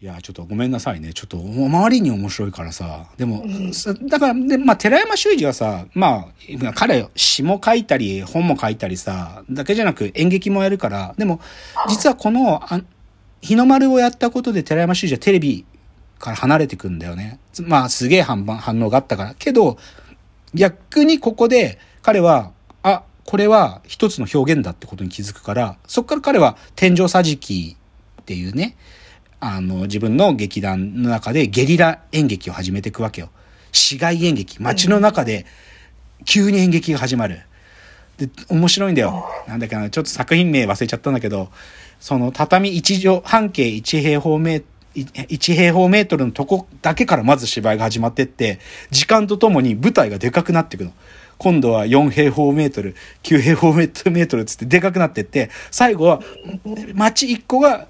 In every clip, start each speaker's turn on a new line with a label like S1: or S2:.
S1: いや、ちょっとごめんなさいね。ちょっと、周りに面白いからさ。でも、だから、で、まあ、寺山修司はさ、まあ、彼、詩も書いたり、本も書いたりさ、だけじゃなく演劇もやるから、でも、実はこの、あ日の丸をやったことで寺山修司はテレビから離れてくんだよね。まあ、すげえ反反応があったから。けど、逆にここで、彼は、あ、これは一つの表現だってことに気づくから、そっから彼は天井桟敷っていうね、あの、自分の劇団の中でゲリラ演劇を始めていくわけよ。市街演劇。街の中で急に演劇が始まる。で、面白いんだよ。なんだっけな、ちょっと作品名忘れちゃったんだけど、その畳1畳、半径1平方メートル、1平方メートルのとこだけからまず芝居が始まってって、時間とともに舞台がでかくなっていくの。今度は4平方メートル、9平方メートルつってでかくなってって、最後は街1個が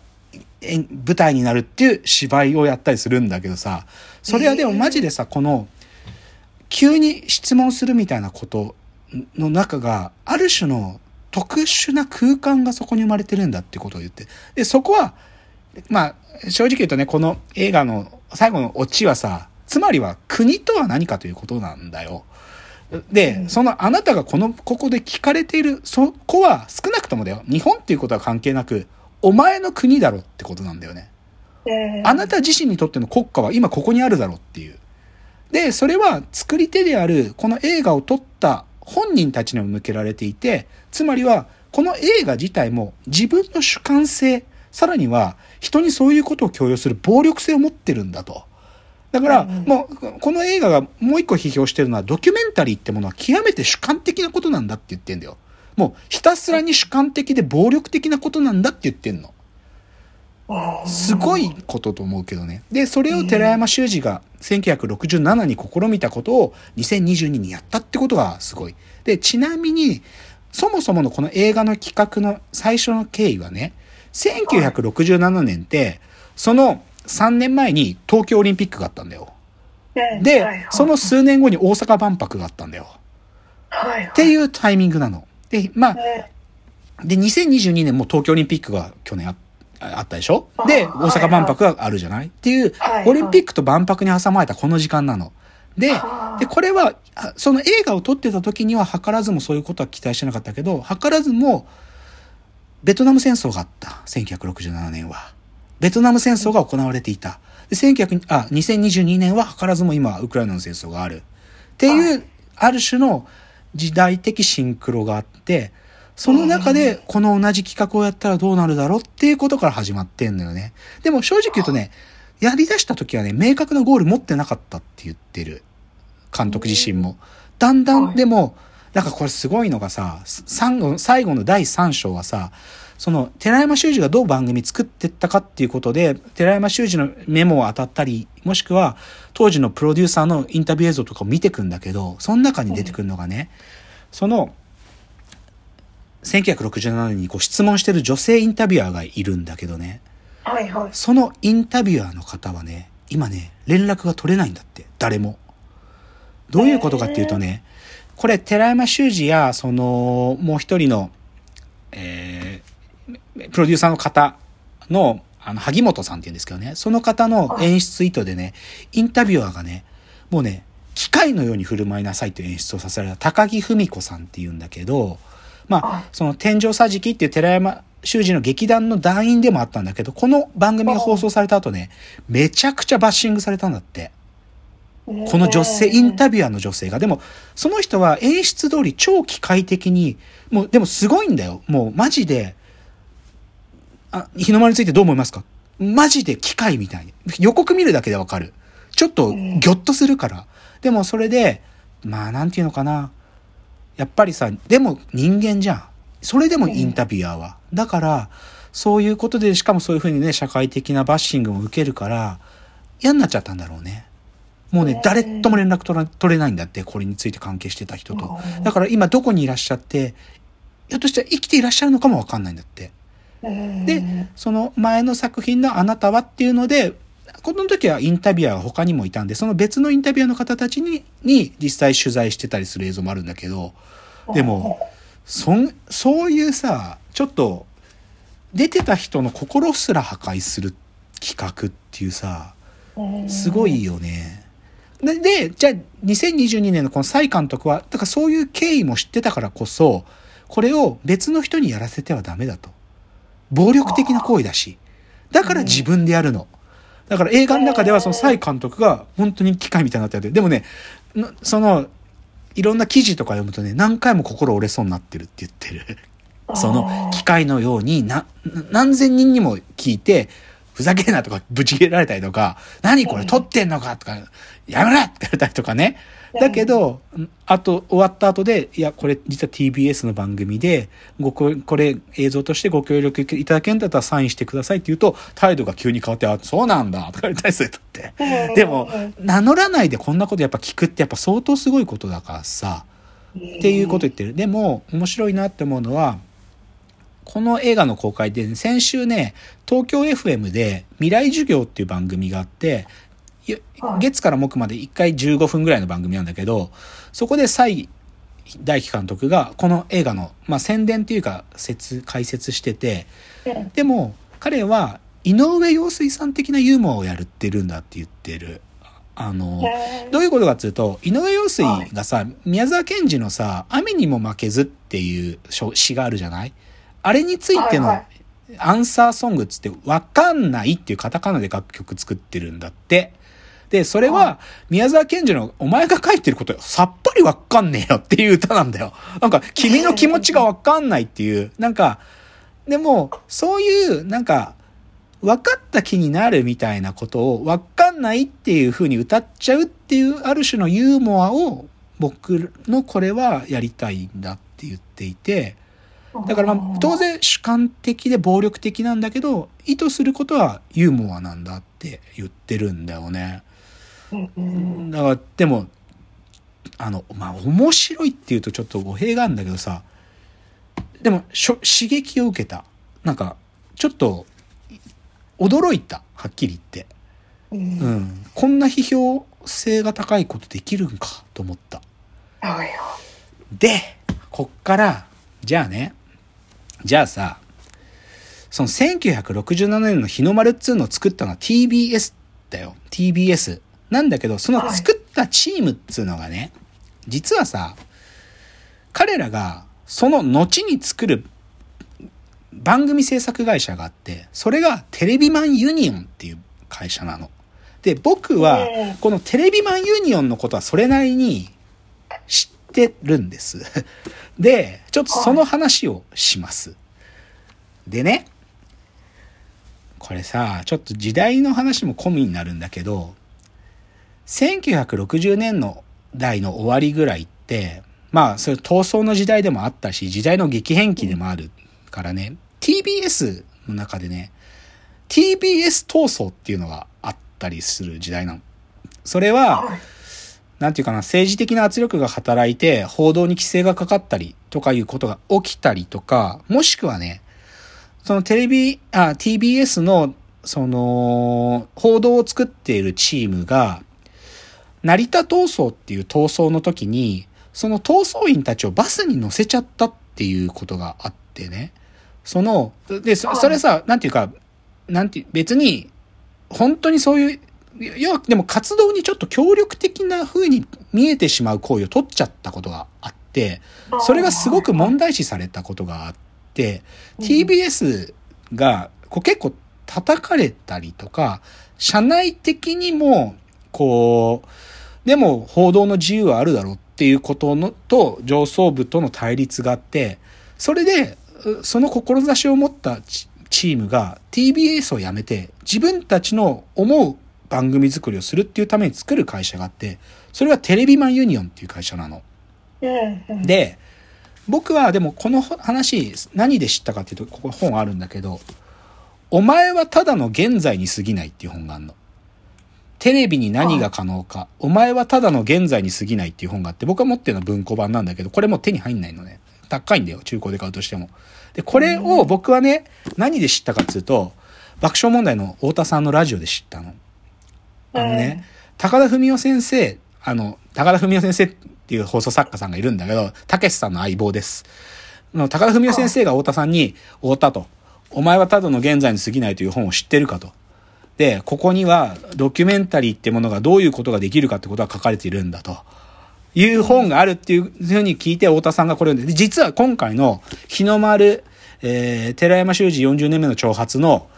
S1: 舞台になるっていう芝居をやったりするんだけどさ、それはでもマジでさ、この、急に質問するみたいなことの中が、ある種の特殊な空間がそこに生まれてるんだってことを言って。で、そこは、まあ、正直言うとね、この映画の最後のオチはさ、つまりは国とは何かということなんだよ。で、そのあなたがこの、ここで聞かれている、そこは少なくともだよ。日本っていうことは関係なく、お前の国だろってことなんだよね。あなた自身にとっての国家は今ここにあるだろうっていう。で、それは作り手であるこの映画を撮った本人たちにも向けられていて、つまりはこの映画自体も自分の主観性、さらには人にそういうことを強要する暴力性を持ってるんだと。だから、もう、この映画がもう一個批評してるのは、ドキュメンタリーってものは極めて主観的なことなんだって言ってんだよ。もうひたすらに主観的で暴力的なことなんだって言ってんの。すごいことと思うけどね。で、それを寺山修司が1967に試みたことを2022にやったってことがすごい。で、ちなみに、そもそものこの映画の企画の最初の経緯はね、1967年って、その3年前に東京オリンピックがあったんだよ。で、その数年後に大阪万博があったんだよ。っていうタイミングなの。で、まあ、で、2022年も東京オリンピックが去年ああったでしょ？で、大阪万博があるじゃない？っていう、オリンピックと万博に挟まれたこの時間なの。で、で、これは、その映画を撮ってた時には図らずもそういうことは期待してなかったけど、図らずも、ベトナム戦争があった。1967年は。ベトナム戦争が行われていた。で、1900、あ、2022年は図らずも今、ウクライナの戦争がある。っていう、ある種の、時代的シンクロがあって、その中でこの同じ企画をやったらどうなるだろうっていうことから始まってんのよね。でも正直言うとね、やり出した時はね、明確なゴール持ってなかったって言ってる。監督自身も。だんだんでも、なんかこれすごいのがさ、最後最後の第3章はさ、その、寺山修司がどう番組作ってったかっていうことで、寺山修司のメモを当たったり、もしくは、当時のプロデューサーのインタビュー映像とかを見てくんだけど、その中に出てくるのがね、その、1967年にこう質問してる女性インタビュアーがいるんだけどね、
S2: はいはい。
S1: そのインタビュアーの方はね、今ね、連絡が取れないんだって、誰も。どういうことかっていうとね、これ、寺山修司や、その、もう一人の、えー、プロデューサーの方の、あの、萩本さんって言うんですけどね、その方の演出意図でね、インタビュアーがね、もうね、機械のように振る舞いなさいという演出をさせられた高木文子さんって言うんだけど、まあ、その天井桟敷っていう寺山修司の劇団の団員でもあったんだけど、この番組が放送された後ね、めちゃくちゃバッシングされたんだって。この女性、インタビュアーの女性が。でも、その人は演出通り超機械的に、もう、でもすごいんだよ。もう、マジで、あ、日の丸についてどう思いますか？マジで機械みたいに。予告見るだけでわかる。ちょっと、ギョッとするから。でも、それで、まあ、なんていうのかな。やっぱりさ、でも人間じゃん。それでもインタビュアーは。だから、そういうことで、しかもそういうふうにね、社会的なバッシングも受けるから、嫌になっちゃったんだろうね。もうね、誰とも連絡取取れないんだって、これについて関係してた人と。だから今どこにいらっしゃって、ひょっとしたら生きていらっしゃるのかもわかんないんだって。で、その前の作品のあなたはっていうので、この時はインタビュアーが他にもいたんで、その別のインタビュアーの方たちに、に実際取材してたりする映像もあるんだけど、でも、そん、そういうさ、ちょっと、出てた人の心すら破壊する企画っていうさ、すごいよね。で、でじゃあ2022年のこの蔡監督は、だからそういう経緯も知ってたからこそ、これを別の人にやらせてはダメだと。暴力的な行為だし。だから自分でやるの。だから映画の中ではその蔡監督が本当に機械みたいになってて、でもね、その、いろんな記事とか読むとね、何回も心折れそうになってるって言ってる。その機械のようにな、何千人にも聞いて、ふざけんなとかぶち切れられたりとか、何これ撮ってんのかとか、やめろって言われたりとかね。だけど、あと、終わった後で、いや、これ実は TBS の番組で、ごこ、これ映像としてご協力いただけんだったらサインしてくださいって言うと、態度が急に変わって、あ、そうなんだ、とか言ったりするとって。でも、名乗らないでこんなことやっぱ聞くってやっぱ相当すごいことだからさ、っていうこと言ってる。でも、面白いなって思うのは、この映画の公開で、ね、先週ね、東京 FM で未来授業っていう番組があって、月から木まで1回15分ぐらいの番組なんだけど、そこで蔡大輝監督がこの映画の、まあ、宣伝っていうか説、解説してて、でも彼は井上陽水さん的なユーモアをやるってるんだって言ってる。あの、どういうことかっていうと、井上陽水がさ、宮沢賢治のさ、雨にも負けずっていう詩があるじゃない？あれについてのアンサーソングっつって、わかんないっていうカタカナで楽曲作ってるんだって。で、それは、宮沢賢治のお前が書いてることさっぱりわかんねえよっていう歌なんだよ。なんか、君の気持ちがわかんないっていう、なんか、でも、そういう、なんか、分かった気になるみたいなことを分かんないっていう風に歌っちゃうっていうある種のユーモアを僕のこれはやりたいんだって言っていて、だからまあ当然主観的で暴力的なんだけど、意図することはユーモアなんだって言ってるんだよね。だからでもあのまあ面白いっていうとちょっと語弊があるんだけどさでも刺激を受けた。なんかちょっと驚いた。はっきり言って、うん、こんな批評性が高いことできるんかと思った。でこっからじゃあねじゃあさその1967年の日の丸っつうのを作ったのは TBS だよ。TBS なんだけど、その作ったチームっつうのがね、実はさ、彼らがその後に作る番組制作会社があって、それがテレビマンユニオンっていう会社なの。で、僕は、このテレビマンユニオンのことはそれなりに知ってるんです。で、ちょっとその話をします。でね、これさ、ちょっと時代の話も込みになるんだけど、1960年の代の終わりぐらいって、まあ、それ闘争の時代でもあったし、時代の激変期でもあるからね、TBS の中でね、TBS 闘争っていうのがあったりする時代なの。それは、なんていうかな、政治的な圧力が働いて、報道に規制がかかったりとかいうことが起きたりとか、もしくはね、そのテレビ、あ、TBS の、その、報道を作っているチームが、成田闘争っていう闘争の時に、その闘争員たちをバスに乗せちゃったっていうことがあってね。その、で、そそれさ、なんていうか、なんて、別に、本当にそういう、要は、でも活動にちょっと協力的な風に見えてしまう行為を取っちゃったことがあって、それがすごく問題視されたことがあって、TBS がこう結構叩かれたりとか、社内的にも、こう、でも報道の自由はあるだろうっていうことのと上層部との対立があって、それで、その志を持ったチームが TBS を辞めて自分たちの思う番組作りをするっていうために作る会社があって、それがテレビマンユニオンっていう会社なの。で、僕はでもこの話何で知ったかっていうと、ここ本あるんだけど、お前はただの現在に過ぎないっていう本があるの。テレビに何が可能か。お前はただの現在に過ぎないっていう本があって、僕が持ってるのは文庫版なんだけど、これも手に入んないのね。高いんだよ、中古で買うとしても。で、これを僕はね、何で知ったかっていうと、爆笑問題の太田さんのラジオで知ったの。あのね、高田文夫先生、あの、高田文夫先生っていう放送作家さんがいるんだけど、たけしさんの相棒です。の高田文夫先生が太田さんに、太田と、お前はただの現在に過ぎないという本を知ってるかと。で、ここにはドキュメンタリーってものがどういうことができるかってことが書かれているんだと。いう本があるっていうふうに聞いて、太田さんがこれをで、実は今回の日の丸、えー、寺山修司40年目の挑発の、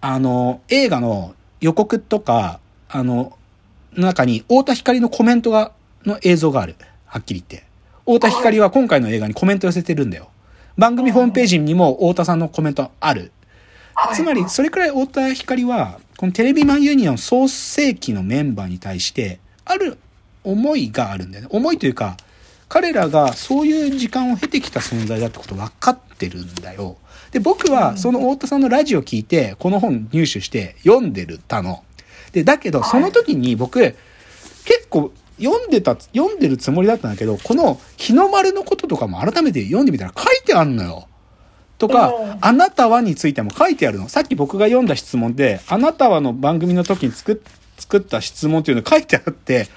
S1: あの、映画の予告とか、あの、中に太田光のコメントが、の映像がある。はっきり言って。太田光は今回の映画にコメント寄せてるんだよ。番組ホームページにも太田さんのコメントある。つまり、それくらい太田光は、このテレビマンユニオン創世期のメンバーに対して、ある思いがあるんだよね。思いというか、彼らがそういう時間を経てきた存在だってこと分かってるんだよ。で、僕はその太田さんのラジオ聞いて、この本入手して読んでるたの。で、だけど、その時に僕、結構読んでた、読んでるつもりだったんだけど、この日の丸のこととかも改めて読んでみたら書いてあんのよ。とか、あなたはについても書いてあるの。さっき僕が読んだ質問で、あなたはの番組の時に作作った質問っていうの書いてあって、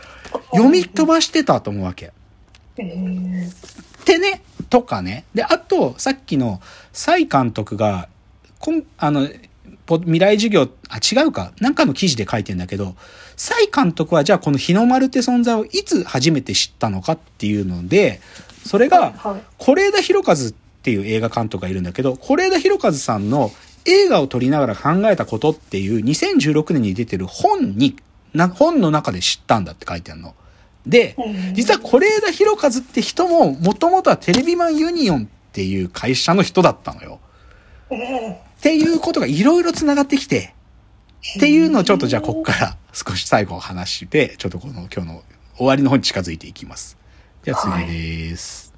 S1: 読み飛ばしてたと思うわけ。ってね、とかね。で、あと、さっきの、蔡監督が、こん、あの、未来授業、あ、違うか。なんかの記事で書いてんだけど、蔡監督はじゃあこの日の丸って存在をいつ初めて知ったのかっていうので、それが、是枝裕和っていう映画監督がいるんだけど、是枝裕和さんの映画を撮りながら考えたことっていう2016年に出てる本に、な、本の中で知ったんだって書いてあるの。で、実は是枝裕和って人も、もともとはテレビマンユニオンっていう会社の人だったのよ。っていうことがいろいろ繋がってきて、っていうのをちょっとじゃあこっから少し最後話して、ちょっとこの今日の終わりの方に近づいていきます。じゃあ次です。